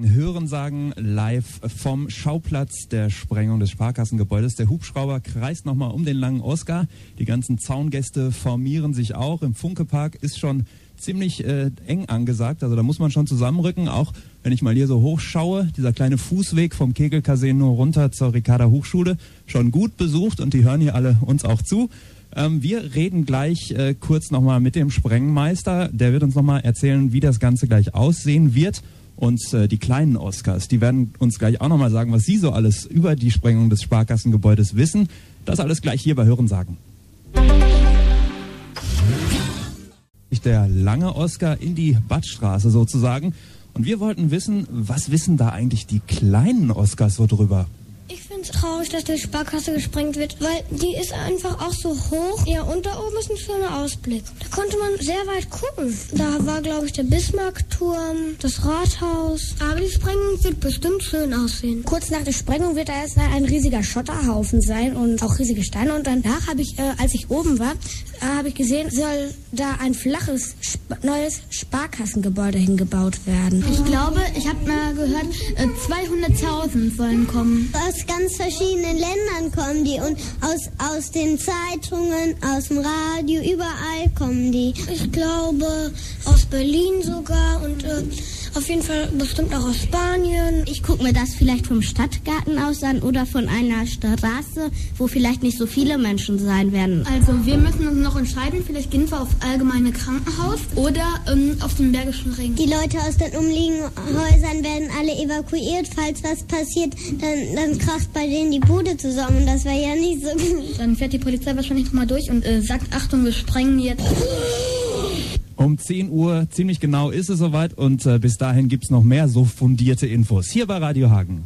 Hören sagen live vom Schauplatz der Sprengung des Sparkassengebäudes. Der Hubschrauber kreist nochmal um den langen Oscar. Die ganzen Zaungäste formieren sich auch. Im Funkepark ist schon ziemlich äh, eng angesagt. Also da muss man schon zusammenrücken. Auch wenn ich mal hier so hochschaue, dieser kleine Fußweg vom Kegel-Casino runter zur Ricarda Hochschule, schon gut besucht und die hören hier alle uns auch zu. Ähm, wir reden gleich äh, kurz nochmal mit dem Sprengmeister. Der wird uns nochmal erzählen, wie das Ganze gleich aussehen wird. Und äh, die kleinen Oscars, die werden uns gleich auch nochmal sagen, was sie so alles über die Sprengung des Sparkassengebäudes wissen. Das alles gleich hier bei Hören sagen. Der lange Oscar in die Badstraße sozusagen. Und wir wollten wissen, was wissen da eigentlich die kleinen Oscars so drüber? Ich finde es traurig, dass die Sparkasse gesprengt wird, weil die ist einfach auch so hoch. Ja, und da oben ist ein schöner Ausblick. Da konnte man sehr weit gucken. Da war, glaube ich, der Bismarckturm, das Rathaus. Aber die Sprengung wird bestimmt schön aussehen. Kurz nach der Sprengung wird da erst ein riesiger Schotterhaufen sein und auch riesige Steine. Und danach habe ich, äh, als ich oben war, äh, habe ich gesehen, soll da ein flaches, sp neues Sparkassengebäude hingebaut werden. Ich glaube, ich habe mal gehört, äh, 200.000 sollen kommen. Aus ganz verschiedenen Ländern kommen die und aus, aus den Zeitungen, aus dem Radio, überall kommen die. Ich glaube, aus Berlin sogar und äh, auf jeden Fall bestimmt auch aus Spanien. Ich gucke mir das vielleicht vom Stadtgarten aus an oder von einer Straße, wo vielleicht nicht so viele Menschen sein werden. Also wir müssen uns noch entscheiden, vielleicht gehen wir auf allgemeine Krankenhaus oder ähm, auf den Bergischen Ring. Die Leute aus den umliegenden Häusern werden alle evakuiert. Falls was passiert, dann, dann kracht bei denen die Bude zusammen. Das wäre ja nicht so gut. Dann fährt die Polizei wahrscheinlich nochmal durch und äh, sagt, Achtung, wir sprengen jetzt. Um 10 Uhr, ziemlich genau ist es soweit und äh, bis dahin gibt es noch mehr so fundierte Infos hier bei Radio Hagen.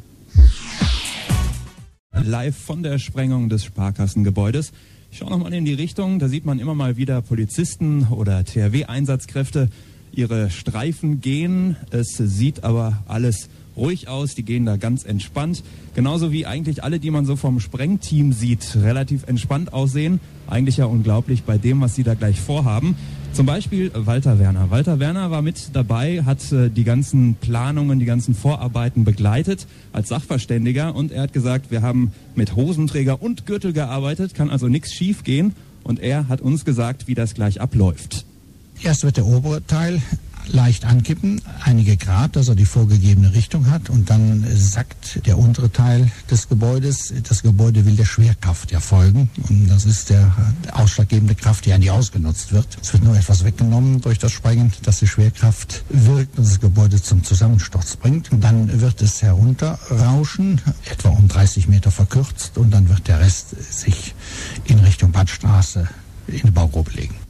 Live von der Sprengung des Sparkassengebäudes. Ich schaue nochmal in die Richtung, da sieht man immer mal wieder Polizisten oder THW-Einsatzkräfte ihre Streifen gehen. Es sieht aber alles ruhig aus, die gehen da ganz entspannt. Genauso wie eigentlich alle, die man so vom Sprengteam sieht, relativ entspannt aussehen. Eigentlich ja unglaublich bei dem, was sie da gleich vorhaben. Zum Beispiel Walter Werner. Walter Werner war mit dabei, hat äh, die ganzen Planungen, die ganzen Vorarbeiten begleitet als Sachverständiger und er hat gesagt, wir haben mit Hosenträger und Gürtel gearbeitet, kann also nichts schief gehen und er hat uns gesagt, wie das gleich abläuft. Erst wird der obere Teil leicht ankippen, einige Grad, dass er die vorgegebene Richtung hat und dann sackt der untere Teil des Gebäudes. Das Gebäude will der Schwerkraft ja folgen und das ist der ausschlaggebende Kraft, die ja nicht ausgenutzt wird. Es wird nur etwas weggenommen durch das Sprengen, dass die Schwerkraft wirkt und das Gebäude zum Zusammensturz bringt. Und dann wird es herunterrauschen, etwa um 30 Meter verkürzt und dann wird der Rest sich in Richtung Badstraße in die Baugrube legen.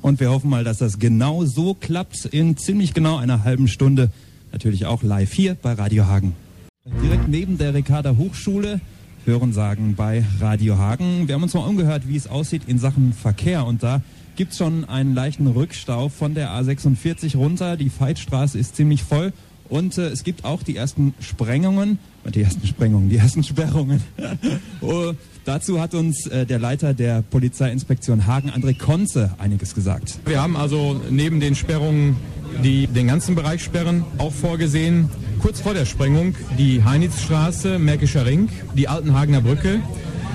Und wir hoffen mal, dass das genau so klappt in ziemlich genau einer halben Stunde. Natürlich auch live hier bei Radio Hagen. Direkt neben der Ricarda Hochschule hören sagen bei Radio Hagen. Wir haben uns mal umgehört, wie es aussieht in Sachen Verkehr. Und da gibt es schon einen leichten Rückstau von der A46 runter. Die Veitstraße ist ziemlich voll. Und äh, es gibt auch die ersten Sprengungen, die ersten Sprengungen, die ersten Sperrungen. dazu hat uns äh, der Leiter der Polizeiinspektion Hagen, André Konze, einiges gesagt. Wir haben also neben den Sperrungen, die den ganzen Bereich sperren, auch vorgesehen, kurz vor der Sprengung die Heinitzstraße, Märkischer Ring, die Altenhagener Brücke,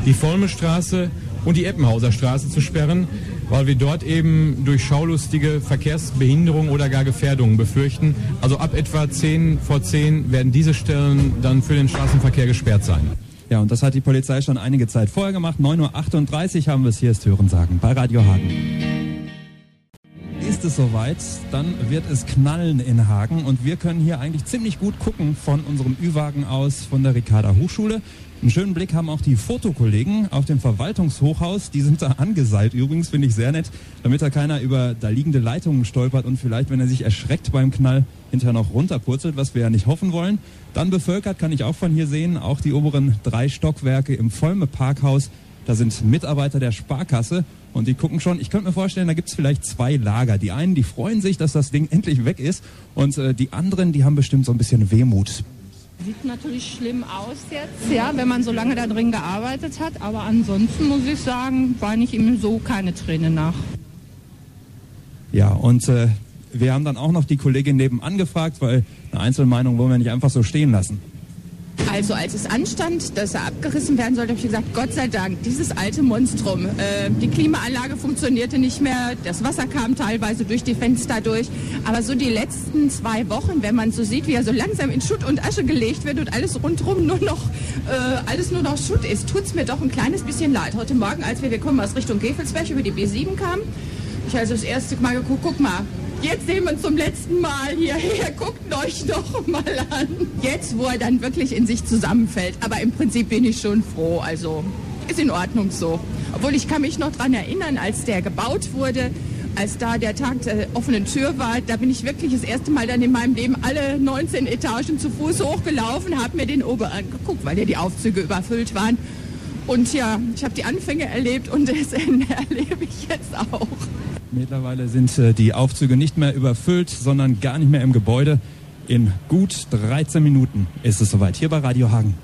die Vollmestraße und die Eppenhauser Straße zu sperren weil wir dort eben durch schaulustige Verkehrsbehinderung oder gar Gefährdungen befürchten. Also ab etwa 10 vor 10 werden diese Stellen dann für den Straßenverkehr gesperrt sein. Ja, und das hat die Polizei schon einige Zeit vorher gemacht. 9.38 Uhr haben wir es hier ist Hören sagen bei Radio Hagen. Ist es soweit, dann wird es knallen in Hagen und wir können hier eigentlich ziemlich gut gucken von unserem Ü-Wagen aus von der Ricarda Hochschule. Einen schönen Blick haben auch die Fotokollegen auf dem Verwaltungshochhaus. Die sind da angeseilt übrigens, finde ich sehr nett, damit da keiner über da liegende Leitungen stolpert und vielleicht, wenn er sich erschreckt beim Knall, hinterher noch runterpurzelt, was wir ja nicht hoffen wollen. Dann bevölkert, kann ich auch von hier sehen, auch die oberen drei Stockwerke im Vollme Parkhaus. Da sind Mitarbeiter der Sparkasse und die gucken schon. Ich könnte mir vorstellen, da gibt es vielleicht zwei Lager. Die einen, die freuen sich, dass das Ding endlich weg ist und äh, die anderen, die haben bestimmt so ein bisschen Wehmut. Sieht natürlich schlimm aus jetzt, ja, wenn man so lange da drin gearbeitet hat. Aber ansonsten muss ich sagen, war nicht ihm so keine Träne nach. Ja, und äh, wir haben dann auch noch die Kollegin nebenan gefragt, weil eine Einzelmeinung wollen wir nicht einfach so stehen lassen. Also als es anstand, dass er abgerissen werden sollte, habe ich gesagt, Gott sei Dank, dieses alte Monstrum. Äh, die Klimaanlage funktionierte nicht mehr, das Wasser kam teilweise durch die Fenster durch. Aber so die letzten zwei Wochen, wenn man so sieht, wie er so langsam in Schutt und Asche gelegt wird und alles rundherum nur noch, äh, alles nur noch Schutt ist, tut es mir doch ein kleines bisschen leid. Heute Morgen, als wir, wir kommen aus Richtung Gefelsberg über die B7 kamen, ich also das erste Mal geguckt, guck mal, Jetzt sehen wir uns zum letzten Mal hierher. Guckt euch doch mal an. Jetzt, wo er dann wirklich in sich zusammenfällt. Aber im Prinzip bin ich schon froh. Also ist in Ordnung so. Obwohl ich kann mich noch daran erinnern, als der gebaut wurde, als da der Tag der offenen Tür war, da bin ich wirklich das erste Mal dann in meinem Leben alle 19 Etagen zu Fuß hochgelaufen, habe mir den Ober angeguckt, weil ja die Aufzüge überfüllt waren. Und ja, ich habe die Anfänge erlebt und das Ende erlebe ich jetzt auch. Mittlerweile sind äh, die Aufzüge nicht mehr überfüllt, sondern gar nicht mehr im Gebäude. In gut 13 Minuten ist es soweit. Hier bei Radio Hagen.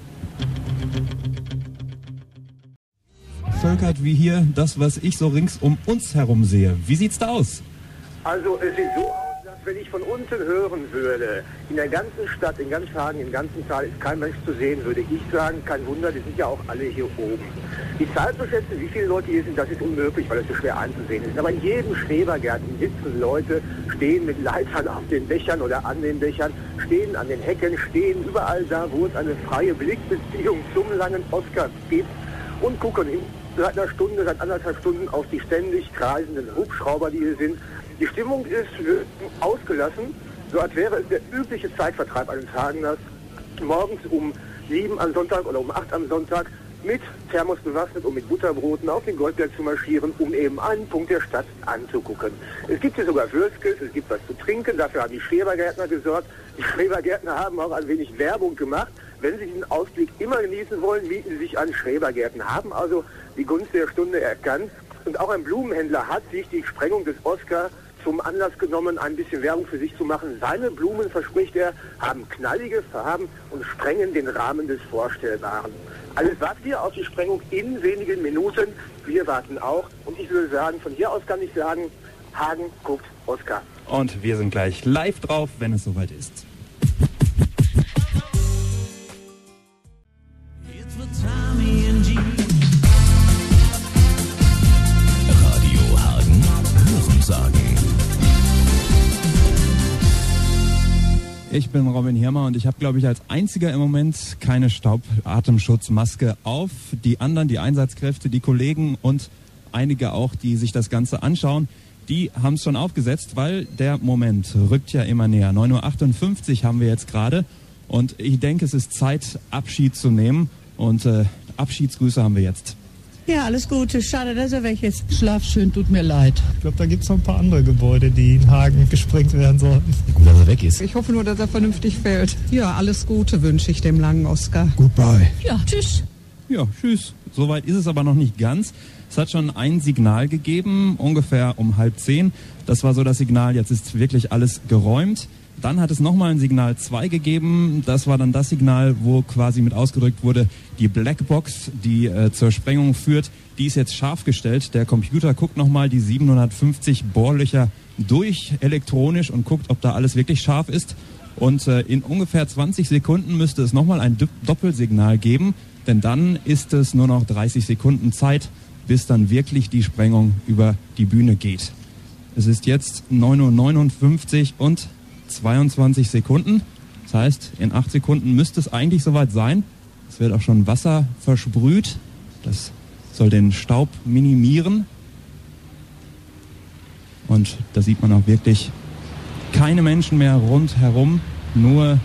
Völkert wie hier das, was ich so rings um uns herum sehe. Wie sieht's da aus? Also es sieht so aus, dass wenn ich von unten hören würde, in der ganzen Stadt, in ganz Hagen, im ganzen Tal ist kein Mensch zu sehen, würde ich sagen, kein Wunder, die sind ja auch alle hier oben. Die Zahl zu schätzen, wie viele Leute hier sind, das ist unmöglich, weil es so schwer anzusehen ist. Aber in jedem Schrebergarten sitzen Leute, stehen mit Leitern auf den Dächern oder an den Dächern, stehen an den Hecken, stehen überall da, wo es eine freie Blickbeziehung zum langen Oscar gibt und gucken seit einer Stunde, seit anderthalb Stunden auf die ständig kreisenden Hubschrauber, die hier sind. Die Stimmung ist ausgelassen, so als wäre es der übliche Zeitvertreib eines Hageners, morgens um sieben am Sonntag oder um acht am Sonntag mit Thermos bewaffnet und mit Butterbroten auf den Goldberg zu marschieren, um eben einen Punkt der Stadt anzugucken. Es gibt hier sogar Würskes, es gibt was zu trinken, dafür haben die Schrebergärtner gesorgt. Die Schrebergärtner haben auch ein wenig Werbung gemacht. Wenn Sie diesen Ausblick immer genießen wollen, mieten Sie sich an Schrebergärten, haben also die Gunst der Stunde erkannt. Und auch ein Blumenhändler hat sich die Sprengung des Oscar zum Anlass genommen, ein bisschen Werbung für sich zu machen. Seine Blumen, verspricht er, haben knallige Farben und sprengen den Rahmen des Vorstellbaren. Alles wartet hier auf die Sprengung in wenigen Minuten. Wir warten auch. Und ich würde sagen, von hier aus kann ich sagen, Hagen guckt Oscar. Und wir sind gleich live drauf, wenn es soweit ist. Ich bin Robin Hirmer und ich habe, glaube ich, als einziger im Moment keine Staubatemschutzmaske auf. Die anderen, die Einsatzkräfte, die Kollegen und einige auch, die sich das Ganze anschauen, die haben es schon aufgesetzt, weil der Moment rückt ja immer näher. 9.58 Uhr haben wir jetzt gerade und ich denke, es ist Zeit, Abschied zu nehmen und äh, Abschiedsgrüße haben wir jetzt. Ja, alles Gute. Schade, dass er weg ist. Schlaf schön, tut mir leid. Ich glaube, da gibt es noch ein paar andere Gebäude, die in Hagen gesprengt werden sollten. Gut, dass er weg ist. Ich hoffe nur, dass er vernünftig fällt. Ja, alles Gute wünsche ich dem langen Oscar. Goodbye. Ja, tschüss. Ja, tschüss. Soweit ist es aber noch nicht ganz. Es hat schon ein Signal gegeben, ungefähr um halb zehn. Das war so das Signal, jetzt ist wirklich alles geräumt. Dann hat es nochmal ein Signal 2 gegeben. Das war dann das Signal, wo quasi mit ausgedrückt wurde, die Blackbox, die äh, zur Sprengung führt, die ist jetzt scharf gestellt. Der Computer guckt nochmal die 750 Bohrlöcher durch elektronisch und guckt, ob da alles wirklich scharf ist. Und äh, in ungefähr 20 Sekunden müsste es nochmal ein Doppelsignal geben, denn dann ist es nur noch 30 Sekunden Zeit, bis dann wirklich die Sprengung über die Bühne geht. Es ist jetzt 9.59 Uhr und 22 Sekunden. Das heißt, in 8 Sekunden müsste es eigentlich soweit sein. Es wird auch schon Wasser versprüht. Das soll den Staub minimieren. Und da sieht man auch wirklich keine Menschen mehr rundherum. Nur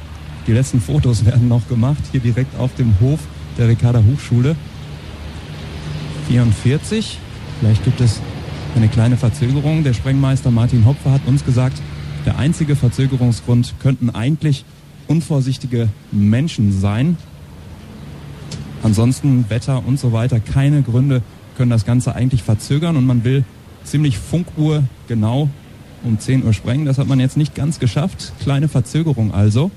die letzten Fotos werden noch gemacht, hier direkt auf dem Hof der Ricarda Hochschule. 44. Vielleicht gibt es eine kleine Verzögerung. Der Sprengmeister Martin Hopfer hat uns gesagt, der einzige Verzögerungsgrund könnten eigentlich unvorsichtige Menschen sein. Ansonsten Wetter und so weiter, keine Gründe können das Ganze eigentlich verzögern und man will ziemlich Funkuhr genau um 10 Uhr sprengen. Das hat man jetzt nicht ganz geschafft. Kleine Verzögerung also.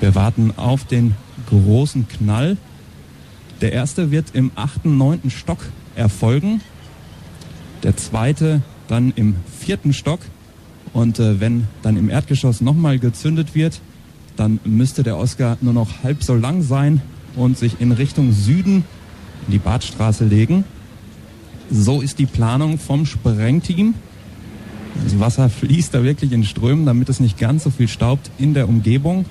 Wir warten auf den großen Knall. Der erste wird im achten, neunten Stock erfolgen. Der zweite dann im vierten Stock. Und äh, wenn dann im Erdgeschoss nochmal gezündet wird, dann müsste der Oscar nur noch halb so lang sein und sich in Richtung Süden in die Badstraße legen. So ist die Planung vom Sprengteam. Das Wasser fließt da wirklich in Strömen, damit es nicht ganz so viel staubt in der Umgebung.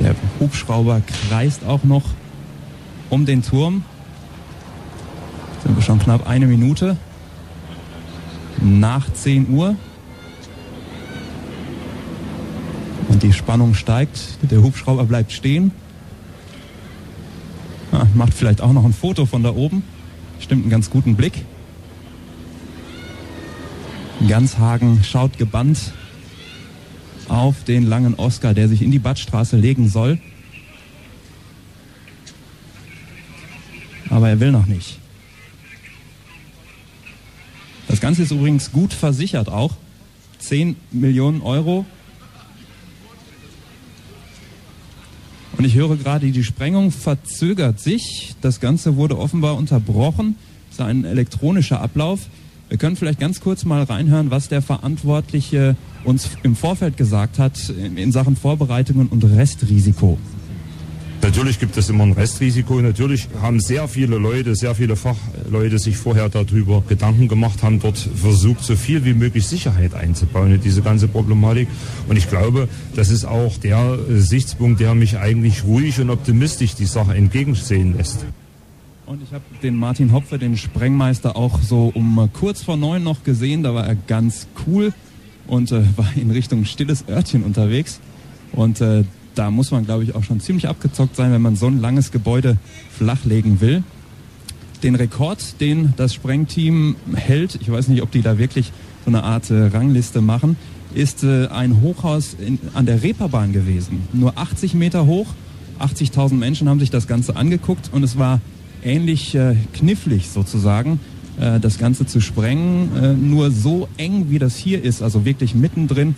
Der Hubschrauber kreist auch noch um den Turm. Schon knapp eine Minute nach 10 Uhr. Und die Spannung steigt. Der Hubschrauber bleibt stehen. Ah, macht vielleicht auch noch ein Foto von da oben. Stimmt einen ganz guten Blick. Ganzhagen schaut gebannt auf den langen Oscar, der sich in die Badstraße legen soll. Aber er will noch nicht. Das Ganze ist übrigens gut versichert auch. 10 Millionen Euro. Und ich höre gerade, die Sprengung verzögert sich. Das Ganze wurde offenbar unterbrochen. Das ist ein elektronischer Ablauf. Wir können vielleicht ganz kurz mal reinhören, was der Verantwortliche uns im Vorfeld gesagt hat in Sachen Vorbereitungen und Restrisiko. Natürlich gibt es immer ein Restrisiko. Natürlich haben sehr viele Leute, sehr viele Fachleute sich vorher darüber Gedanken gemacht, haben dort versucht, so viel wie möglich Sicherheit einzubauen in diese ganze Problematik. Und ich glaube, das ist auch der Sichtspunkt, der mich eigentlich ruhig und optimistisch die Sache entgegensehen lässt. Und ich habe den Martin Hopfe, den Sprengmeister, auch so um kurz vor neun noch gesehen. Da war er ganz cool und äh, war in Richtung stilles Örtchen unterwegs. Und äh, da muss man, glaube ich, auch schon ziemlich abgezockt sein, wenn man so ein langes Gebäude flachlegen will. Den Rekord, den das Sprengteam hält, ich weiß nicht, ob die da wirklich so eine Art äh, Rangliste machen, ist äh, ein Hochhaus in, an der Reeperbahn gewesen. Nur 80 Meter hoch, 80.000 Menschen haben sich das Ganze angeguckt und es war ähnlich äh, knifflig sozusagen, äh, das Ganze zu sprengen. Äh, nur so eng wie das hier ist, also wirklich mittendrin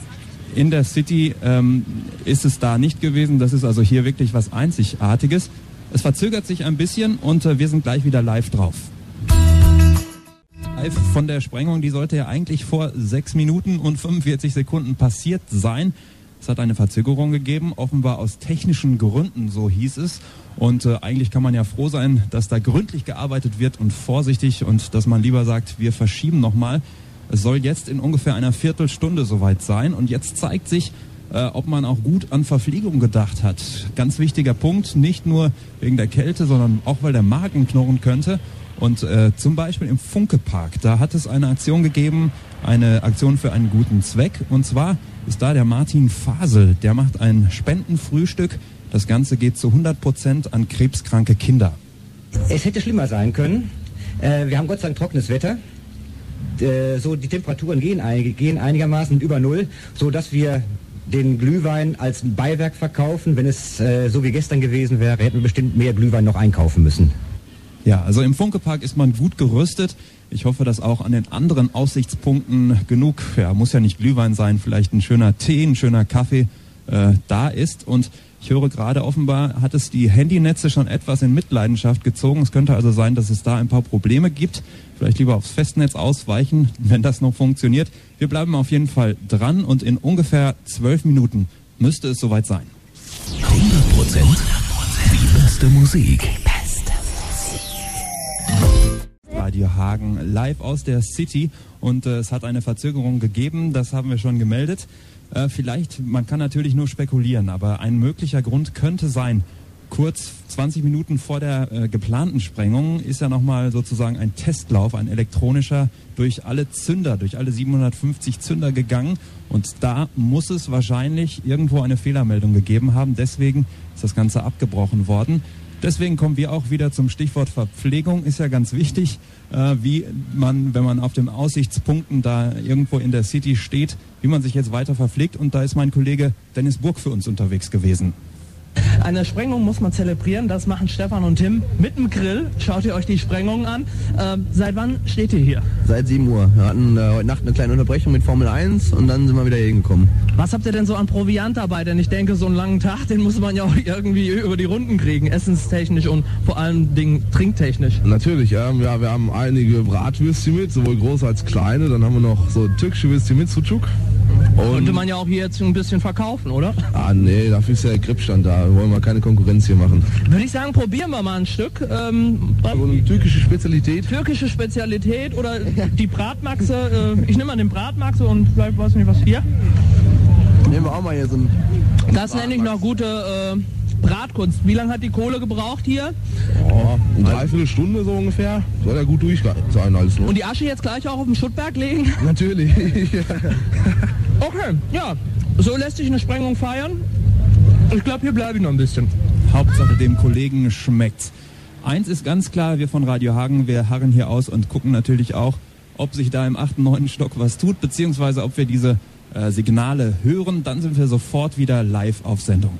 in der City, ähm, ist es da nicht gewesen. Das ist also hier wirklich was Einzigartiges. Es verzögert sich ein bisschen und äh, wir sind gleich wieder live drauf. Live von der Sprengung, die sollte ja eigentlich vor 6 Minuten und 45 Sekunden passiert sein. Es hat eine Verzögerung gegeben, offenbar aus technischen Gründen, so hieß es. Und äh, eigentlich kann man ja froh sein, dass da gründlich gearbeitet wird und vorsichtig und dass man lieber sagt, wir verschieben nochmal. Es soll jetzt in ungefähr einer Viertelstunde soweit sein und jetzt zeigt sich, äh, ob man auch gut an Verpflegung gedacht hat. Ganz wichtiger Punkt, nicht nur wegen der Kälte, sondern auch weil der Magen knurren könnte. Und äh, zum Beispiel im Funkepark, da hat es eine Aktion gegeben, eine Aktion für einen guten Zweck. Und zwar ist da der Martin Fasel, der macht ein Spendenfrühstück das Ganze geht zu 100 Prozent an krebskranke Kinder. Es hätte schlimmer sein können. Äh, wir haben Gott sei Dank trockenes Wetter. Äh, so die Temperaturen gehen, gehen einigermaßen über Null, so dass wir den Glühwein als Beiwerk verkaufen. Wenn es äh, so wie gestern gewesen wäre, hätten wir bestimmt mehr Glühwein noch einkaufen müssen. Ja, also im Funkepark ist man gut gerüstet. Ich hoffe, dass auch an den anderen Aussichtspunkten genug, ja, muss ja nicht Glühwein sein, vielleicht ein schöner Tee, ein schöner Kaffee äh, da ist. Und ich höre gerade, offenbar hat es die Handynetze schon etwas in Mitleidenschaft gezogen. Es könnte also sein, dass es da ein paar Probleme gibt. Vielleicht lieber aufs Festnetz ausweichen, wenn das noch funktioniert. Wir bleiben auf jeden Fall dran und in ungefähr zwölf Minuten müsste es soweit sein. 100 Prozent die beste Musik. Beste Musik. Radio Hagen live aus der City und äh, es hat eine Verzögerung gegeben, das haben wir schon gemeldet. Äh, vielleicht, man kann natürlich nur spekulieren, aber ein möglicher Grund könnte sein, kurz 20 Minuten vor der äh, geplanten Sprengung ist ja nochmal sozusagen ein Testlauf, ein elektronischer, durch alle Zünder, durch alle 750 Zünder gegangen. Und da muss es wahrscheinlich irgendwo eine Fehlermeldung gegeben haben. Deswegen ist das Ganze abgebrochen worden. Deswegen kommen wir auch wieder zum Stichwort Verpflegung. Ist ja ganz wichtig, äh, wie man, wenn man auf den Aussichtspunkten da irgendwo in der City steht, wie man sich jetzt weiter verpflegt. Und da ist mein Kollege Dennis Burg für uns unterwegs gewesen. Eine Sprengung muss man zelebrieren, das machen Stefan und Tim mit dem Grill. Schaut ihr euch die Sprengungen an. Ähm, seit wann steht ihr hier? Seit 7 Uhr. Wir hatten äh, heute Nacht eine kleine Unterbrechung mit Formel 1 und dann sind wir wieder hier gekommen. Was habt ihr denn so an Proviant dabei? Denn ich denke, so einen langen Tag, den muss man ja auch irgendwie über die Runden kriegen, essenstechnisch und vor allem Dingen trinktechnisch. Natürlich, ja. ja. Wir haben einige Bratwürstchen mit, sowohl große als kleine. Dann haben wir noch so türkische Würstchen mit Sucuk. Könnte man ja auch hier jetzt ein bisschen verkaufen, oder? Ah nee, dafür ist ja der Gripstand da. Wir wollen mal keine Konkurrenz hier machen. Würde ich sagen, probieren wir mal ein Stück. Ähm, also eine türkische Spezialität? Türkische Spezialität oder die Bratmaxe. Äh, ich nehme mal den Bratmaxe und vielleicht weiß nicht was hier. Nehmen wir auch mal hier so ein. Das nenne ich noch gute äh, Bratkunst. Wie lange hat die Kohle gebraucht hier? Oh, eine Dreiviertelstunde so ungefähr. Soll ja gut durch sein alles. Ne? Und die Asche jetzt gleich auch auf den Schuttberg legen? Natürlich. okay, ja. So lässt sich eine Sprengung feiern. Ich glaube, hier bleibe ich noch ein bisschen. Hauptsache dem Kollegen schmeckt's. Eins ist ganz klar, wir von Radio Hagen, wir harren hier aus und gucken natürlich auch, ob sich da im achten, neunten Stock was tut, beziehungsweise ob wir diese äh, Signale hören. Dann sind wir sofort wieder live auf Sendung.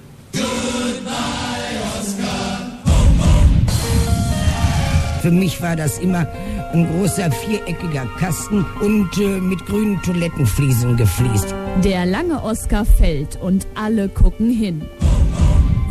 Für mich war das immer ein großer viereckiger Kasten und äh, mit grünen Toilettenfliesen gefliest. Der lange Oscar fällt und alle gucken hin.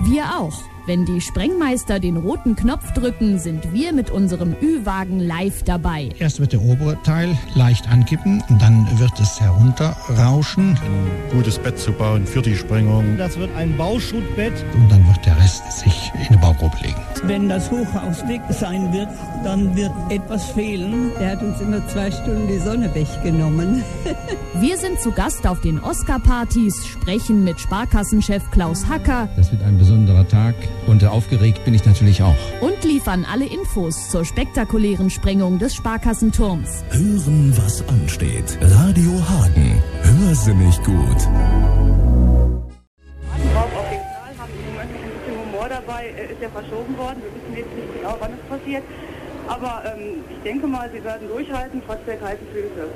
Wir auch. Wenn die Sprengmeister den roten Knopf drücken, sind wir mit unserem Ü-Wagen live dabei. Erst wird der obere Teil leicht ankippen, dann wird es herunterrauschen. Ein gutes Bett zu bauen für die Sprengung. Das wird ein Bauschuttbett. Und dann wird der Rest sich in eine Baugrube legen. Wenn das Hochhaus weg sein wird, dann wird etwas fehlen. Der hat uns immer zwei Stunden die Sonne weggenommen. wir sind zu Gast auf den Oscar-Partys, sprechen mit Sparkassenchef Klaus Hacker. Das wird ein besonderer Tag und aufgeregt bin ich natürlich auch. Und liefern alle Infos zur spektakulären Sprengung des Sparkassenturms. Hören, was ansteht. Radio Hagen. Hörsinnig gut. Dabei ist ja verschoben worden. Wir wissen jetzt nicht genau, wann es passiert. Aber ähm, ich denke mal, sie werden durchhalten, trotz der kalten Füße.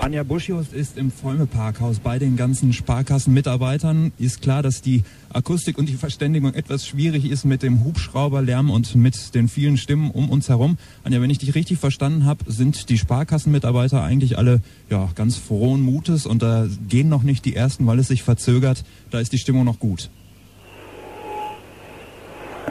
Anja Buschius ist im Vollme-Parkhaus bei den ganzen Sparkassenmitarbeitern. Ist klar, dass die Akustik und die Verständigung etwas schwierig ist mit dem Hubschrauberlärm und mit den vielen Stimmen um uns herum. Anja, wenn ich dich richtig verstanden habe, sind die Sparkassenmitarbeiter eigentlich alle ja, ganz frohen Mutes und da gehen noch nicht die ersten, weil es sich verzögert. Da ist die Stimmung noch gut.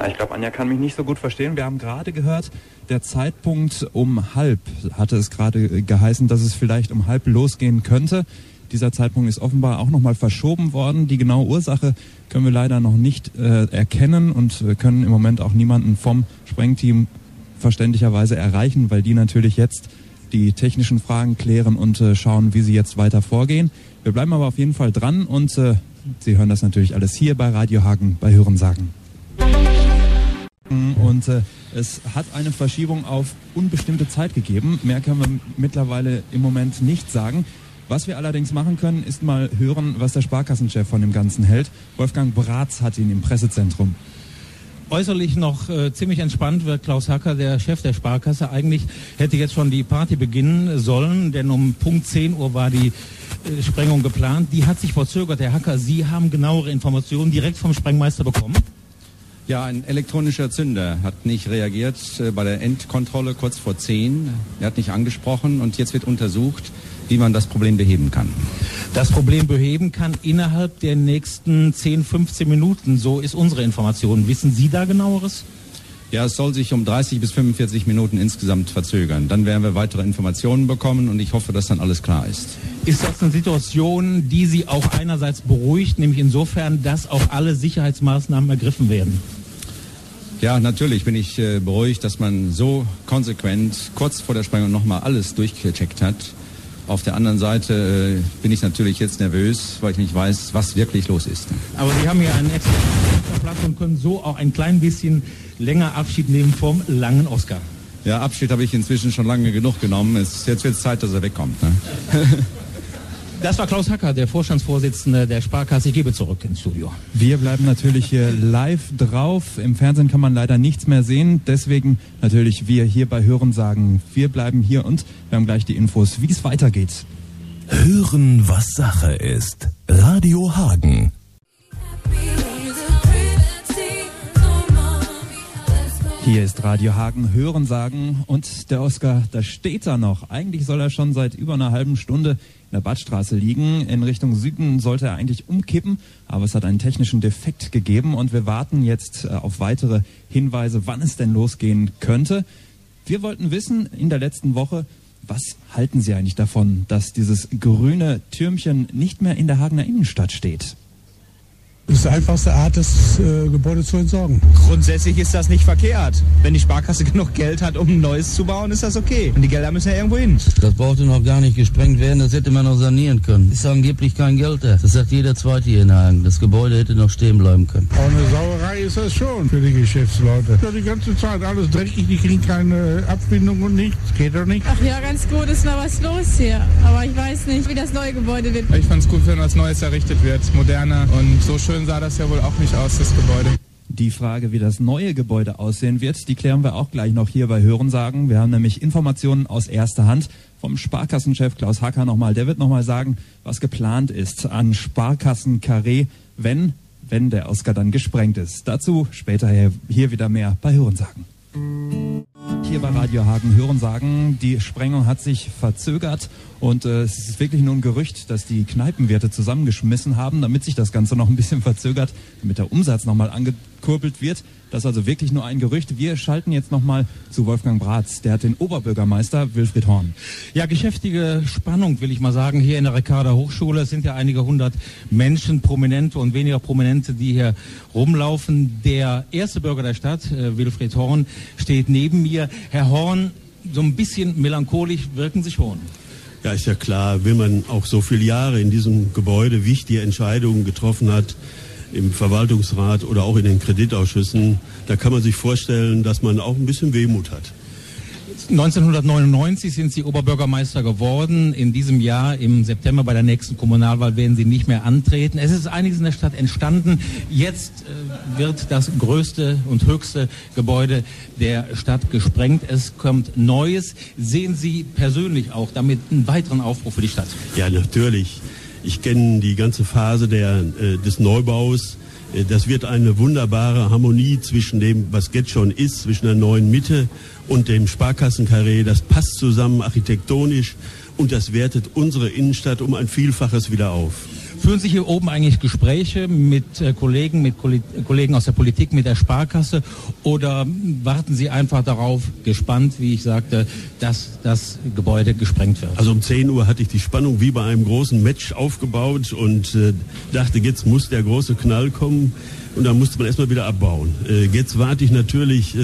Ich glaube, Anja kann mich nicht so gut verstehen. Wir haben gerade gehört, der Zeitpunkt um halb hatte es gerade geheißen, dass es vielleicht um halb losgehen könnte. Dieser Zeitpunkt ist offenbar auch nochmal verschoben worden. Die genaue Ursache können wir leider noch nicht äh, erkennen und können im Moment auch niemanden vom Sprengteam verständlicherweise erreichen, weil die natürlich jetzt die technischen Fragen klären und äh, schauen, wie sie jetzt weiter vorgehen. Wir bleiben aber auf jeden Fall dran und äh, Sie hören das natürlich alles hier bei Radio Hagen bei Hörensagen. Und äh, es hat eine Verschiebung auf unbestimmte Zeit gegeben. Mehr können wir mittlerweile im Moment nicht sagen. Was wir allerdings machen können, ist mal hören, was der Sparkassenchef von dem Ganzen hält. Wolfgang Bratz hat ihn im Pressezentrum äußerlich noch äh, ziemlich entspannt wird Klaus Hacker, der Chef der Sparkasse. Eigentlich hätte jetzt schon die Party beginnen sollen, denn um Punkt 10 Uhr war die äh, Sprengung geplant. Die hat sich verzögert. Herr Hacker, Sie haben genauere Informationen direkt vom Sprengmeister bekommen? Ja, ein elektronischer Zünder hat nicht reagiert äh, bei der Endkontrolle kurz vor 10. Er hat nicht angesprochen und jetzt wird untersucht, wie man das Problem beheben kann. Das Problem beheben kann innerhalb der nächsten 10, 15 Minuten. So ist unsere Information. Wissen Sie da genaueres? Ja, es soll sich um 30 bis 45 Minuten insgesamt verzögern. Dann werden wir weitere Informationen bekommen und ich hoffe, dass dann alles klar ist. Ist das eine Situation, die Sie auch einerseits beruhigt, nämlich insofern, dass auch alle Sicherheitsmaßnahmen ergriffen werden? Ja, natürlich bin ich äh, beruhigt, dass man so konsequent kurz vor der Sprengung nochmal alles durchgecheckt hat. Auf der anderen Seite äh, bin ich natürlich jetzt nervös, weil ich nicht weiß, was wirklich los ist. Aber Sie haben hier einen extra Platz und können so auch ein klein bisschen länger Abschied nehmen vom langen Oscar. Ja, Abschied habe ich inzwischen schon lange genug genommen. Es, jetzt wird es Zeit, dass er wegkommt. Ne? Das war Klaus Hacker, der Vorstandsvorsitzende der Sparkasse. Ich gebe zurück ins Studio. Wir bleiben natürlich hier live drauf. Im Fernsehen kann man leider nichts mehr sehen. Deswegen natürlich wir hier bei Hören sagen, wir bleiben hier und wir haben gleich die Infos, wie es weitergeht. Hören, was Sache ist. Radio Hagen Hier ist Radio Hagen Hören sagen und der Oscar, da steht er noch. Eigentlich soll er schon seit über einer halben Stunde in der Badstraße liegen. In Richtung Süden sollte er eigentlich umkippen, aber es hat einen technischen Defekt gegeben und wir warten jetzt äh, auf weitere Hinweise, wann es denn losgehen könnte. Wir wollten wissen in der letzten Woche, was halten Sie eigentlich davon, dass dieses grüne Türmchen nicht mehr in der Hagener Innenstadt steht? Das ist die einfachste Art, das äh, Gebäude zu entsorgen. Grundsätzlich ist das nicht verkehrt. Wenn die Sparkasse genug Geld hat, um ein neues zu bauen, ist das okay. Und die Gelder müssen ja irgendwo hin. Das brauchte noch gar nicht gesprengt werden, das hätte man noch sanieren können. Ist angeblich kein Geld da. Das sagt jeder Zweite hier in Hagen. Das Gebäude hätte noch stehen bleiben können. Aber eine Sauerei ist das schon für die Geschäftsleute. Ja, die ganze Zeit alles dreckig, die kriegen keine Abfindung und nichts. Geht doch nicht. Ach ja, ganz gut, ist noch was los hier. Aber ich weiß nicht, wie das neue Gebäude wird. Ich fand es gut, wenn was Neues errichtet wird, moderner und so schön sah das ja wohl auch nicht aus, das Gebäude. Die Frage, wie das neue Gebäude aussehen wird, die klären wir auch gleich noch hier bei Hörensagen. Wir haben nämlich Informationen aus erster Hand vom Sparkassenchef Klaus Hacker nochmal. Der wird nochmal sagen, was geplant ist an Sparkassen Carré, wenn, wenn der Oscar dann gesprengt ist. Dazu später hier wieder mehr bei Hörensagen. Hier bei Radio Hagen hören sagen, die Sprengung hat sich verzögert und äh, es ist wirklich nur ein Gerücht, dass die Kneipenwerte zusammengeschmissen haben, damit sich das Ganze noch ein bisschen verzögert, damit der Umsatz nochmal angekurbelt wird. Das ist also wirklich nur ein Gerücht. Wir schalten jetzt nochmal zu Wolfgang Bratz. Der hat den Oberbürgermeister Wilfried Horn. Ja, geschäftige Spannung, will ich mal sagen. Hier in der Ricarda Hochschule Es sind ja einige hundert Menschen, Prominente und weniger Prominente, die hier rumlaufen. Der erste Bürger der Stadt, äh, Wilfried Horn, steht neben mir. Herr Horn, so ein bisschen melancholisch wirken Sie schon. Ja, ist ja klar, wenn man auch so viele Jahre in diesem Gebäude wichtige Entscheidungen getroffen hat, im Verwaltungsrat oder auch in den Kreditausschüssen, da kann man sich vorstellen, dass man auch ein bisschen Wehmut hat. 1999 sind Sie Oberbürgermeister geworden. In diesem Jahr, im September bei der nächsten Kommunalwahl, werden Sie nicht mehr antreten. Es ist einiges in der Stadt entstanden. Jetzt äh, wird das größte und höchste Gebäude der Stadt gesprengt. Es kommt Neues. Sehen Sie persönlich auch damit einen weiteren Aufbruch für die Stadt? Ja, natürlich. Ich kenne die ganze Phase der, äh, des Neubaus. Äh, das wird eine wunderbare Harmonie zwischen dem, was jetzt schon ist, zwischen der neuen Mitte und dem Sparkassenkarree. Das passt zusammen architektonisch und das wertet unsere Innenstadt um ein Vielfaches wieder auf. Führen Sie hier oben eigentlich Gespräche mit äh, Kollegen, mit Kollegen aus der Politik, mit der Sparkasse oder warten Sie einfach darauf, gespannt, wie ich sagte, dass das Gebäude gesprengt wird? Also um 10 Uhr hatte ich die Spannung wie bei einem großen Match aufgebaut und äh, dachte, jetzt muss der große Knall kommen und dann musste man erstmal wieder abbauen. Äh, jetzt warte ich natürlich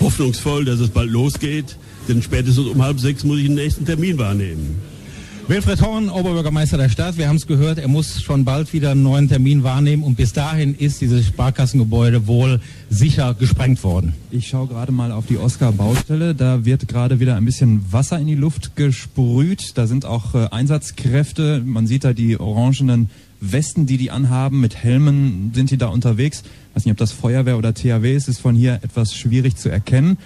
hoffnungsvoll, dass es bald losgeht, denn spätestens um halb sechs muss ich den nächsten Termin wahrnehmen. Wilfried Horn, Oberbürgermeister der Stadt, wir haben es gehört, er muss schon bald wieder einen neuen Termin wahrnehmen und bis dahin ist dieses Sparkassengebäude wohl sicher gesprengt worden. Ich schaue gerade mal auf die Oscar-Baustelle, da wird gerade wieder ein bisschen Wasser in die Luft gesprüht, da sind auch äh, Einsatzkräfte, man sieht da die orangenen Westen, die die anhaben, mit Helmen sind die da unterwegs. Ich weiß nicht, ob das Feuerwehr oder THW ist, ist von hier etwas schwierig zu erkennen.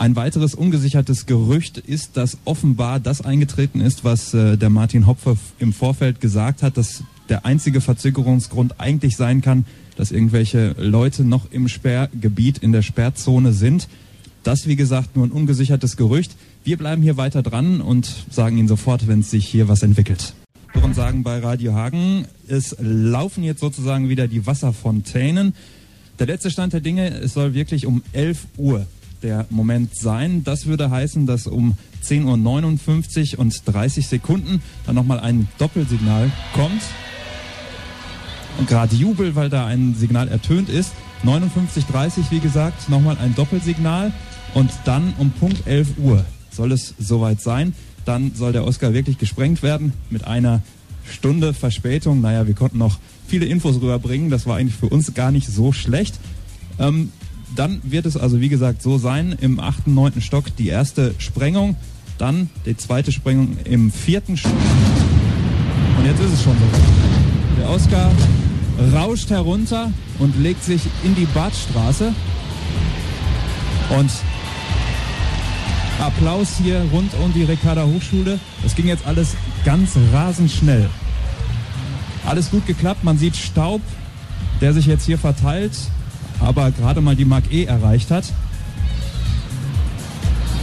Ein weiteres ungesichertes Gerücht ist, dass offenbar das eingetreten ist, was äh, der Martin Hopfer im Vorfeld gesagt hat, dass der einzige Verzögerungsgrund eigentlich sein kann, dass irgendwelche Leute noch im Sperrgebiet, in der Sperrzone sind. Das, wie gesagt, nur ein ungesichertes Gerücht. Wir bleiben hier weiter dran und sagen Ihnen sofort, wenn sich hier was entwickelt. Und sagen bei Radio Hagen, es laufen jetzt sozusagen wieder die Wasserfontänen. Der letzte Stand der Dinge, es soll wirklich um 11 Uhr der Moment sein. Das würde heißen, dass um 10.59 Uhr und 30 Sekunden dann nochmal ein Doppelsignal kommt. Gerade Jubel, weil da ein Signal ertönt ist. 59.30 wie gesagt, nochmal ein Doppelsignal. Und dann um Punkt 11 Uhr soll es soweit sein. Dann soll der Oscar wirklich gesprengt werden mit einer Stunde Verspätung. Naja, wir konnten noch viele Infos rüberbringen. Das war eigentlich für uns gar nicht so schlecht. Ähm, dann wird es also wie gesagt so sein, im achten, neunten Stock die erste Sprengung, dann die zweite Sprengung im vierten Stock. Und jetzt ist es schon so. Der Oscar rauscht herunter und legt sich in die Badstraße. Und Applaus hier rund um die Ricarda Hochschule. Das ging jetzt alles ganz rasend schnell. Alles gut geklappt. Man sieht Staub, der sich jetzt hier verteilt aber gerade mal die Mark E erreicht hat.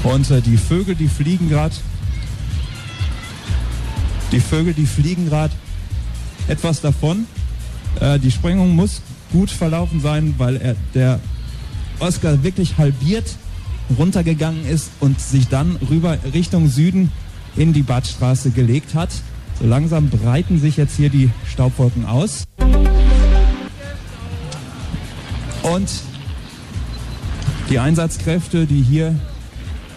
Und äh, die Vögel, die fliegen gerade. Die Vögel, die fliegen gerade etwas davon. Äh, die Sprengung muss gut verlaufen sein, weil er, der Oscar wirklich halbiert runtergegangen ist und sich dann rüber Richtung Süden in die Badstraße gelegt hat. So langsam breiten sich jetzt hier die Staubwolken aus. Und die Einsatzkräfte, die hier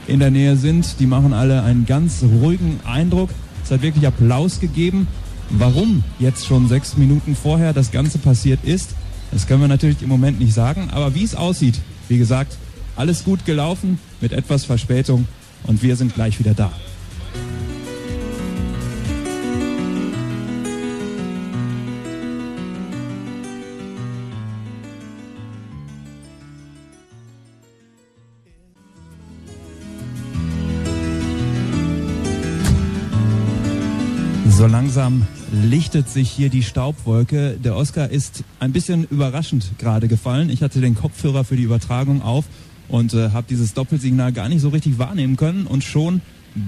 in der Nähe sind, die machen alle einen ganz ruhigen Eindruck. Es hat wirklich Applaus gegeben. Warum jetzt schon sechs Minuten vorher das Ganze passiert ist, das können wir natürlich im Moment nicht sagen. Aber wie es aussieht, wie gesagt, alles gut gelaufen mit etwas Verspätung und wir sind gleich wieder da. So langsam lichtet sich hier die Staubwolke. Der Oscar ist ein bisschen überraschend gerade gefallen. Ich hatte den Kopfhörer für die Übertragung auf und äh, habe dieses Doppelsignal gar nicht so richtig wahrnehmen können und schon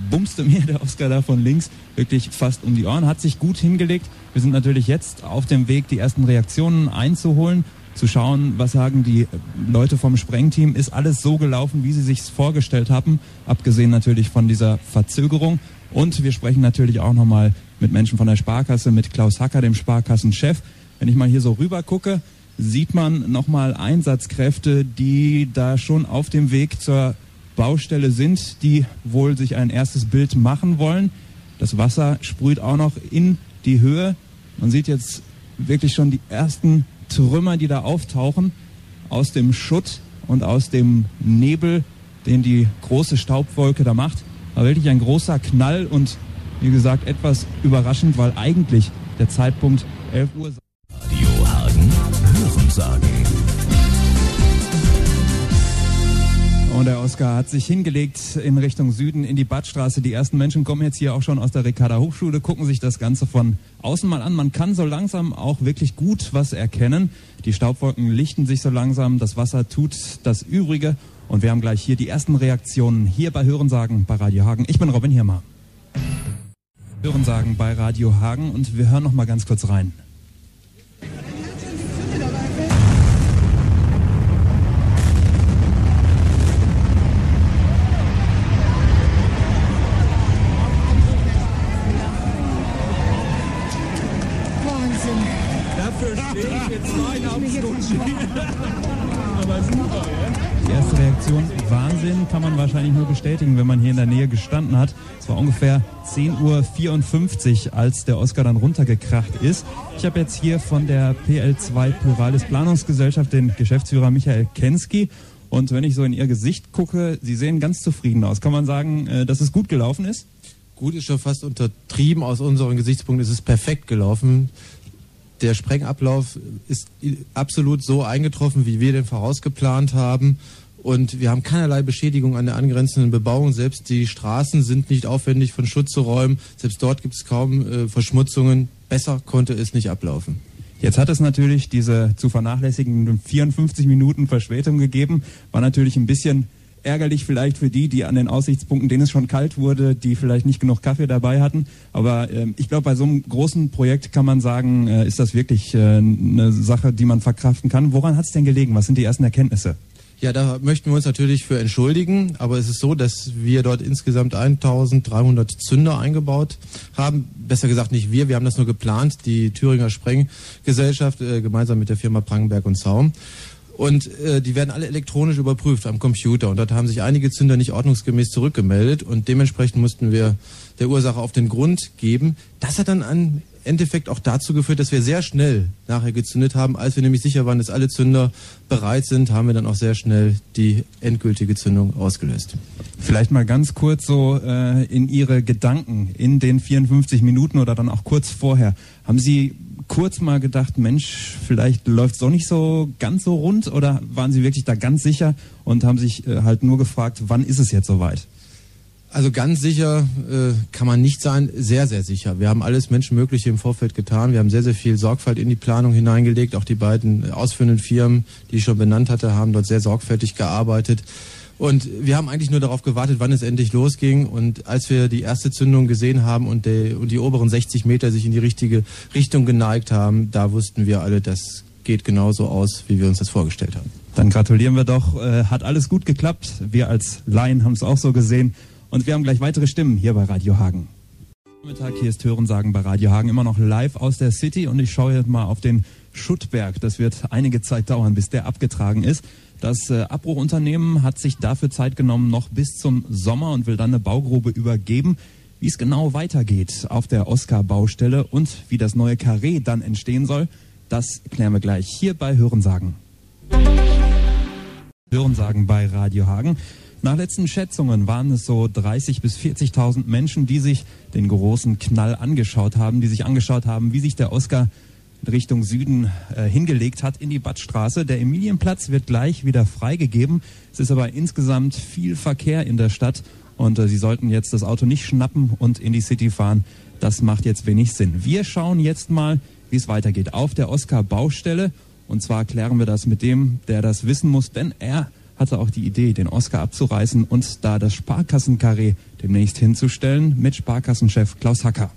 bumste mir der Oscar da von links wirklich fast um die Ohren, hat sich gut hingelegt. Wir sind natürlich jetzt auf dem Weg, die ersten Reaktionen einzuholen, zu schauen, was sagen die Leute vom Sprengteam. Ist alles so gelaufen, wie sie sich vorgestellt haben, abgesehen natürlich von dieser Verzögerung. Und wir sprechen natürlich auch nochmal mit Menschen von der Sparkasse, mit Klaus Hacker, dem Sparkassenchef. Wenn ich mal hier so rüber gucke, sieht man nochmal Einsatzkräfte, die da schon auf dem Weg zur Baustelle sind, die wohl sich ein erstes Bild machen wollen. Das Wasser sprüht auch noch in die Höhe. Man sieht jetzt wirklich schon die ersten Trümmer, die da auftauchen aus dem Schutt und aus dem Nebel, den die große Staubwolke da macht. War wirklich ein großer Knall und wie gesagt etwas überraschend, weil eigentlich der Zeitpunkt 11 Uhr. Radio Hagen, Hören sagen. Und der Oscar hat sich hingelegt in Richtung Süden in die Badstraße. Die ersten Menschen kommen jetzt hier auch schon aus der Ricarda Hochschule, gucken sich das Ganze von außen mal an. Man kann so langsam auch wirklich gut was erkennen. Die Staubwolken lichten sich so langsam, das Wasser tut das Übrige. Und wir haben gleich hier die ersten Reaktionen hier bei Hörensagen bei Radio Hagen. Ich bin Robin Hirmer. Hörensagen bei Radio Hagen und wir hören noch mal ganz kurz rein. Wahnsinn. Dafür stehe ich jetzt zweieinhalb Stunden. Aber super, ja? Die erste Reaktion, Wahnsinn, kann man wahrscheinlich nur bestätigen, wenn man hier in der Nähe gestanden hat. Es war ungefähr 10.54 Uhr, als der Oscar dann runtergekracht ist. Ich habe jetzt hier von der PL2 Pluralis Planungsgesellschaft den Geschäftsführer Michael Kensky. Und wenn ich so in Ihr Gesicht gucke, Sie sehen ganz zufrieden aus. Kann man sagen, äh, dass es gut gelaufen ist? Gut ist schon fast untertrieben. Aus unseren Gesichtspunkten ist es perfekt gelaufen. Der Sprengablauf ist absolut so eingetroffen, wie wir den vorausgeplant haben. Und wir haben keinerlei Beschädigung an der angrenzenden Bebauung. Selbst die Straßen sind nicht aufwendig von Schutt zu räumen. Selbst dort gibt es kaum äh, Verschmutzungen. Besser konnte es nicht ablaufen. Jetzt hat es natürlich diese zu vernachlässigenden 54 Minuten Verspätung gegeben. War natürlich ein bisschen ärgerlich vielleicht für die, die an den Aussichtspunkten, denen es schon kalt wurde, die vielleicht nicht genug Kaffee dabei hatten. Aber ähm, ich glaube, bei so einem großen Projekt kann man sagen, äh, ist das wirklich äh, eine Sache, die man verkraften kann. Woran hat es denn gelegen? Was sind die ersten Erkenntnisse? Ja, da möchten wir uns natürlich für entschuldigen, aber es ist so, dass wir dort insgesamt 1300 Zünder eingebaut haben. Besser gesagt nicht wir, wir haben das nur geplant, die Thüringer Sprenggesellschaft äh, gemeinsam mit der Firma Prangenberg und Zaum. Und äh, die werden alle elektronisch überprüft am Computer. Und dort haben sich einige Zünder nicht ordnungsgemäß zurückgemeldet. Und dementsprechend mussten wir der Ursache auf den Grund geben. Das hat dann an Endeffekt auch dazu geführt, dass wir sehr schnell nachher gezündet haben. Als wir nämlich sicher waren, dass alle Zünder bereit sind, haben wir dann auch sehr schnell die endgültige Zündung ausgelöst. Vielleicht mal ganz kurz so äh, in Ihre Gedanken in den 54 Minuten oder dann auch kurz vorher. Haben Sie kurz mal gedacht, Mensch, vielleicht läuft es doch nicht so ganz so rund oder waren Sie wirklich da ganz sicher und haben sich äh, halt nur gefragt, wann ist es jetzt soweit? Also ganz sicher äh, kann man nicht sein, sehr, sehr sicher. Wir haben alles Menschenmögliche im Vorfeld getan. Wir haben sehr, sehr viel Sorgfalt in die Planung hineingelegt. Auch die beiden ausführenden Firmen, die ich schon benannt hatte, haben dort sehr sorgfältig gearbeitet. Und wir haben eigentlich nur darauf gewartet, wann es endlich losging. Und als wir die erste Zündung gesehen haben und, die, und die oberen 60 Meter sich in die richtige Richtung geneigt haben, da wussten wir alle, das geht genauso aus, wie wir uns das vorgestellt haben. Dann gratulieren wir doch. Äh, hat alles gut geklappt. Wir als Laien haben es auch so gesehen. Und wir haben gleich weitere Stimmen hier bei Radio Hagen. Mittag hier ist Hörensagen bei Radio Hagen immer noch live aus der City und ich schaue jetzt mal auf den Schuttberg. Das wird einige Zeit dauern, bis der abgetragen ist. Das äh, Abbruchunternehmen hat sich dafür Zeit genommen, noch bis zum Sommer und will dann eine Baugrube übergeben. Wie es genau weitergeht auf der Oscar-Baustelle und wie das neue Carré dann entstehen soll, das klären wir gleich hier bei Hörensagen. Hörensagen bei Radio Hagen. Nach letzten Schätzungen waren es so 30.000 bis 40.000 Menschen, die sich den großen Knall angeschaut haben, die sich angeschaut haben, wie sich der Oscar Richtung Süden äh, hingelegt hat in die Badstraße. Der Emilienplatz wird gleich wieder freigegeben. Es ist aber insgesamt viel Verkehr in der Stadt und äh, Sie sollten jetzt das Auto nicht schnappen und in die City fahren. Das macht jetzt wenig Sinn. Wir schauen jetzt mal, wie es weitergeht auf der Oscar-Baustelle. Und zwar klären wir das mit dem, der das wissen muss, denn er hatte auch die Idee, den Oscar abzureißen und da das Sparkassenkarree demnächst hinzustellen mit Sparkassenchef Klaus Hacker.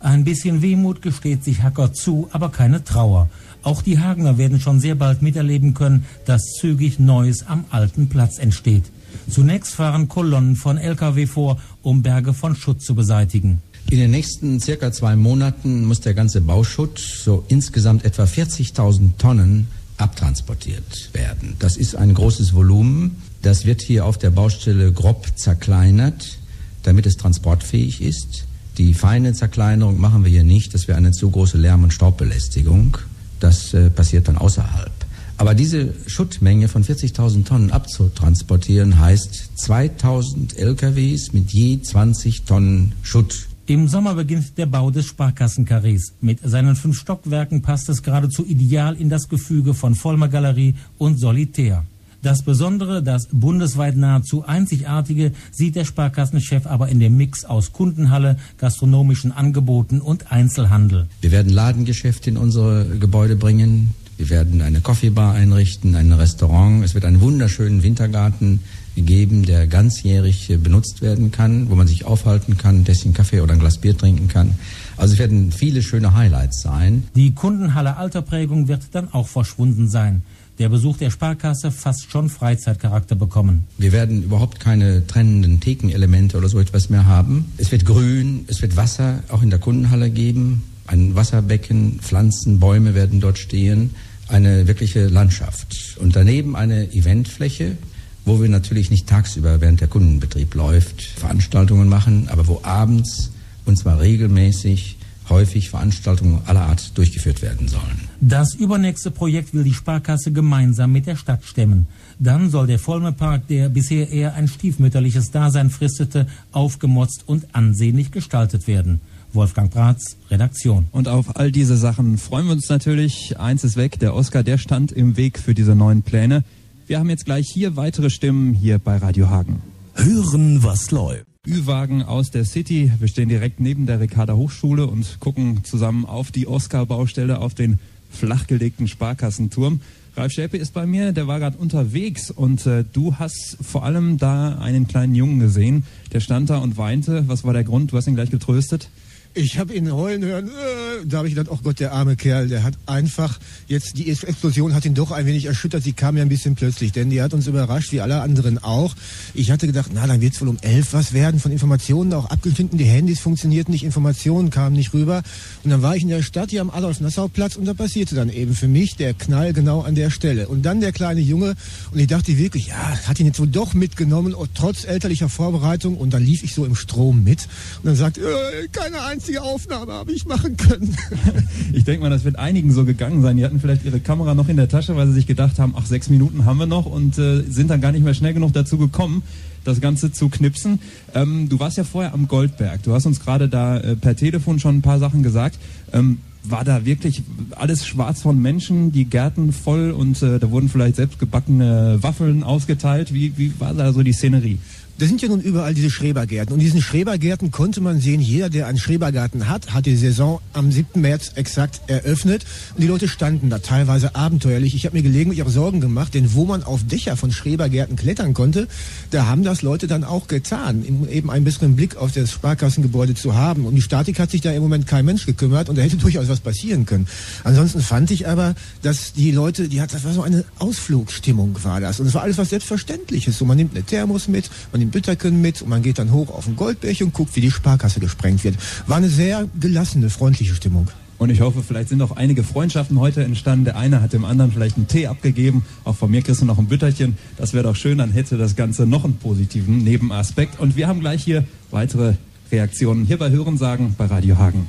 Ein bisschen Wehmut gesteht sich Hacker zu, aber keine Trauer. Auch die Hagener werden schon sehr bald miterleben können, dass zügig Neues am alten Platz entsteht. Zunächst fahren Kolonnen von Lkw vor, um Berge von Schutt zu beseitigen. In den nächsten circa zwei Monaten muss der ganze Bauschutt, so insgesamt etwa 40.000 Tonnen, abtransportiert werden. Das ist ein großes Volumen. Das wird hier auf der Baustelle grob zerkleinert, damit es transportfähig ist. Die feine Zerkleinerung machen wir hier nicht. Das wäre eine zu große Lärm- und Staubbelästigung. Das äh, passiert dann außerhalb. Aber diese Schuttmenge von 40.000 Tonnen abzutransportieren heißt 2000 LKWs mit je 20 Tonnen Schutt im Sommer beginnt der Bau des Sparkassenkarrees. Mit seinen fünf Stockwerken passt es geradezu ideal in das Gefüge von Vollmer Galerie und Solitär. Das Besondere, das bundesweit nahezu einzigartige, sieht der Sparkassenchef aber in dem Mix aus Kundenhalle, gastronomischen Angeboten und Einzelhandel. Wir werden Ladengeschäfte in unsere Gebäude bringen. Wir werden eine Coffeebar einrichten, ein Restaurant. Es wird einen wunderschönen Wintergarten geben, der ganzjährig äh, benutzt werden kann, wo man sich aufhalten kann, ein Tässchen Kaffee oder ein Glas Bier trinken kann. Also es werden viele schöne Highlights sein. Die Kundenhalle Alterprägung wird dann auch verschwunden sein. Der Besuch der Sparkasse fast schon Freizeitcharakter bekommen. Wir werden überhaupt keine trennenden Thekenelemente oder so etwas mehr haben. Es wird grün, es wird Wasser auch in der Kundenhalle geben. Ein Wasserbecken, Pflanzen, Bäume werden dort stehen. Eine wirkliche Landschaft. Und daneben eine Eventfläche, wo wir natürlich nicht tagsüber, während der Kundenbetrieb läuft, Veranstaltungen machen, aber wo abends, und zwar regelmäßig, häufig Veranstaltungen aller Art durchgeführt werden sollen. Das übernächste Projekt will die Sparkasse gemeinsam mit der Stadt stemmen. Dann soll der Vollmerpark, der bisher eher ein stiefmütterliches Dasein fristete, aufgemotzt und ansehnlich gestaltet werden. Wolfgang Bratz, Redaktion. Und auf all diese Sachen freuen wir uns natürlich. Eins ist weg, der Oscar, der stand im Weg für diese neuen Pläne. Wir haben jetzt gleich hier weitere Stimmen hier bei Radio Hagen. Hören, was läuft. Ü-Wagen aus der City. Wir stehen direkt neben der Ricarda Hochschule und gucken zusammen auf die Oscar-Baustelle, auf den flachgelegten Sparkassenturm. Ralf Schäpe ist bei mir, der war gerade unterwegs und äh, du hast vor allem da einen kleinen Jungen gesehen, der stand da und weinte. Was war der Grund? Du hast ihn gleich getröstet. Ich habe ihn heulen hören. Äh, da habe ich gedacht, oh Gott, der arme Kerl, der hat einfach jetzt die Explosion hat ihn doch ein wenig erschüttert. Sie kam ja ein bisschen plötzlich, denn die hat uns überrascht, wie alle anderen auch. Ich hatte gedacht, na, dann wird es wohl um elf was werden. Von Informationen auch abgeschnitten. Die Handys funktionierten nicht, Informationen kamen nicht rüber. Und dann war ich in der Stadt hier am Adolf-Nassau-Platz und da passierte dann eben für mich der Knall genau an der Stelle. Und dann der kleine Junge und ich dachte wirklich, ja, hat ihn jetzt wohl doch mitgenommen, trotz elterlicher Vorbereitung. Und dann lief ich so im Strom mit und dann sagt, äh, keine einzige einzige Aufnahme habe ich machen können. ich denke mal, das wird einigen so gegangen sein. Die hatten vielleicht ihre Kamera noch in der Tasche, weil sie sich gedacht haben, ach, sechs Minuten haben wir noch und äh, sind dann gar nicht mehr schnell genug dazu gekommen, das Ganze zu knipsen. Ähm, du warst ja vorher am Goldberg. Du hast uns gerade da äh, per Telefon schon ein paar Sachen gesagt. Ähm, war da wirklich alles schwarz von Menschen, die Gärten voll und äh, da wurden vielleicht selbst gebackene Waffeln ausgeteilt. Wie, wie war da so die Szenerie? Da sind ja nun überall diese Schrebergärten. Und diesen Schrebergärten konnte man sehen, jeder, der einen Schrebergarten hat, hat die Saison am 7. März exakt eröffnet. Und die Leute standen da teilweise abenteuerlich. Ich habe mir gelegentlich auch Sorgen gemacht, denn wo man auf Dächer von Schrebergärten klettern konnte, da haben das Leute dann auch getan, um eben einen besseren Blick auf das Sparkassengebäude zu haben. Und die Statik hat sich da im Moment kein Mensch gekümmert und da hätte durchaus was passieren können. Ansonsten fand ich aber, dass die Leute, die hat, das war so eine Ausflugsstimmung war das. Und es war alles was Selbstverständliches. So, man nimmt eine Thermos mit, man nimmt Bütterken mit und man geht dann hoch auf den Goldberg und guckt, wie die Sparkasse gesprengt wird. War eine sehr gelassene, freundliche Stimmung. Und ich hoffe, vielleicht sind auch einige Freundschaften heute entstanden. Der eine hat dem anderen vielleicht einen Tee abgegeben. Auch von mir kriegst du noch ein Bütterchen. Das wäre doch schön, dann hätte das Ganze noch einen positiven Nebenaspekt. Und wir haben gleich hier weitere Reaktionen hier bei Hörensagen bei Radio Hagen.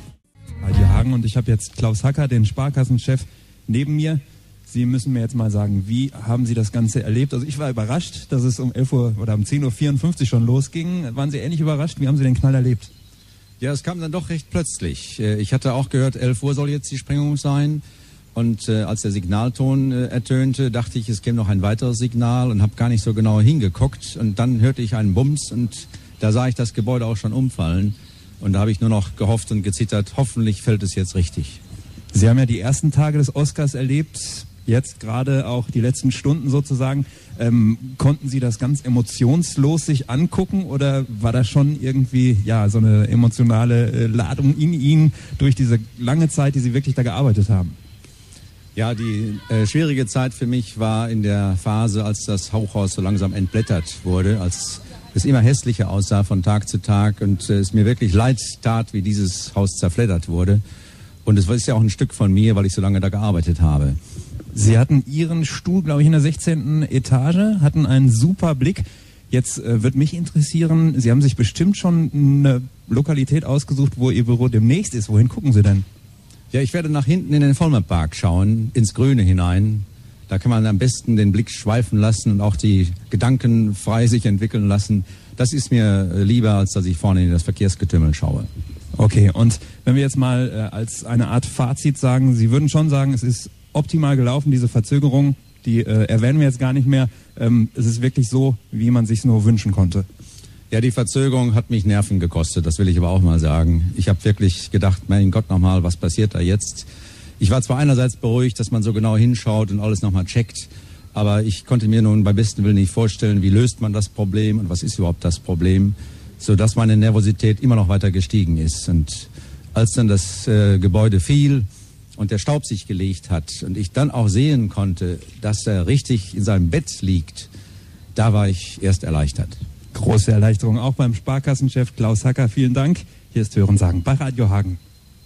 Radio Hagen und ich habe jetzt Klaus Hacker, den Sparkassenchef, neben mir. Sie müssen mir jetzt mal sagen, wie haben Sie das Ganze erlebt? Also ich war überrascht, dass es um 11 Uhr oder um 10.54 Uhr schon losging. Waren Sie ähnlich überrascht? Wie haben Sie den Knall erlebt? Ja, es kam dann doch recht plötzlich. Äh, Ich hatte auch gehört, 11 Uhr soll jetzt die Sprengung sein. Und äh, als der Signalton äh, ertönte, dachte ich, es käme noch ein weiteres Signal und habe gar nicht so genau hingeguckt. Und dann hörte ich einen Bums und da sah ich das Gebäude auch schon umfallen. Und da habe ich nur noch gehofft und gezittert, hoffentlich fällt es jetzt richtig. Sie haben ja die ersten Tage des Oscars erlebt, jetzt gerade auch die letzten Stunden sozusagen. Ähm, konnten Sie das ganz emotionslos sich angucken oder war da schon irgendwie ja so eine emotionale äh, Ladung in Ihnen durch diese lange Zeit, die Sie wirklich da gearbeitet haben? Ja, die äh, schwierige Zeit für mich war in der Phase, als das Hochhaus so langsam entblättert wurde, als es immer hässlicher aussah von Tag zu Tag und äh, es mir wirklich leid tat, wie dieses Haus zerfleddert wurde. Und es ist ja auch ein Stück von mir, weil ich so lange da gearbeitet habe. Sie hatten Ihren Stuhl, glaube ich, in der 16. Etage, hatten einen super Blick. Jetzt äh, wird mich interessieren, Sie haben sich bestimmt schon eine Lokalität ausgesucht, wo Ihr Büro demnächst ist. Wohin gucken Sie denn? Ja, ich werde nach hinten in den Vollmerpark schauen, ins Grüne hinein. Da kann man am besten den Blick schweifen lassen und auch die Gedanken frei sich entwickeln lassen. Das ist mir äh, lieber, als dass ich vorne in das Verkehrsgetümmel schaue. Okay, und wenn wir jetzt mal äh, als eine Art Fazit sagen, Sie würden schon sagen, es ist optimal gelaufen, diese Verzögerung, die äh, erwähnen wir jetzt gar nicht mehr. Ähm, es ist wirklich so, wie man sich nur wünschen konnte. Ja, die Verzögerung hat mich Nerven gekostet, das will ich aber auch mal sagen. Ich habe wirklich gedacht, mein Gott nochmal, was passiert da jetzt? Ich war zwar einerseits beruhigt, dass man so genau hinschaut und alles nochmal checkt, aber ich konnte mir nun beim besten Willen nicht vorstellen, wie löst man das Problem und was ist überhaupt das Problem, sodass meine Nervosität immer noch weiter gestiegen ist. Und als dann das äh, Gebäude fiel und der Staub sich gelegt hat und ich dann auch sehen konnte, dass er richtig in seinem Bett liegt, da war ich erst erleichtert. Große Erleichterung auch beim Sparkassenchef Klaus Hacker. Vielen Dank. Hier ist Hörensagen bei Radio Hagen.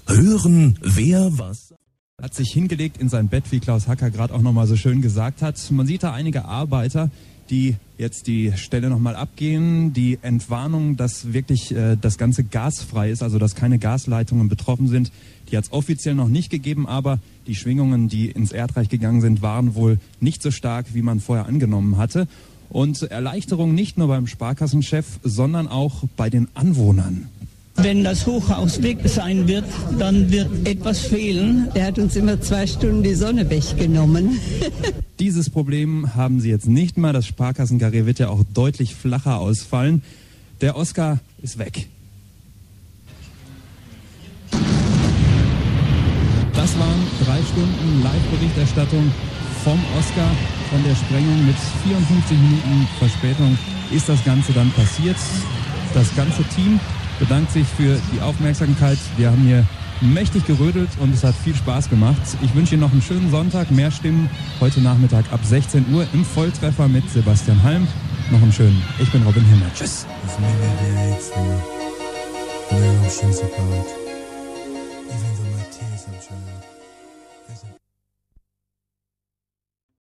Hören, wer was hat sich hingelegt in sein Bett, wie Klaus Hacker gerade auch nochmal so schön gesagt hat. Man sieht da einige Arbeiter, die jetzt die Stelle nochmal abgehen. Die Entwarnung, dass wirklich äh, das Ganze gasfrei ist, also dass keine Gasleitungen betroffen sind, die hat es offiziell noch nicht gegeben, aber die Schwingungen, die ins Erdreich gegangen sind, waren wohl nicht so stark, wie man vorher angenommen hatte. Und Erleichterung nicht nur beim Sparkassenchef, sondern auch bei den Anwohnern. Wenn das Hochhaus weg sein wird, dann wird etwas fehlen. Der hat uns immer zwei Stunden die Sonne weggenommen. Dieses Problem haben Sie jetzt nicht mehr. Das Sparkassenkarree wird ja auch deutlich flacher ausfallen. Der Oscar ist weg. Das waren drei Stunden Live-Berichterstattung vom Oscar, von der Sprengung mit 54 Minuten Verspätung ist das Ganze dann passiert. Das ganze Team bedankt sich für die Aufmerksamkeit. Wir haben hier mächtig gerödelt und es hat viel Spaß gemacht. Ich wünsche Ihnen noch einen schönen Sonntag. Mehr Stimmen heute Nachmittag ab 16 Uhr im Volltreffer mit Sebastian Halm. Noch einen schönen. Ich bin Robin Himmel. Tschüss.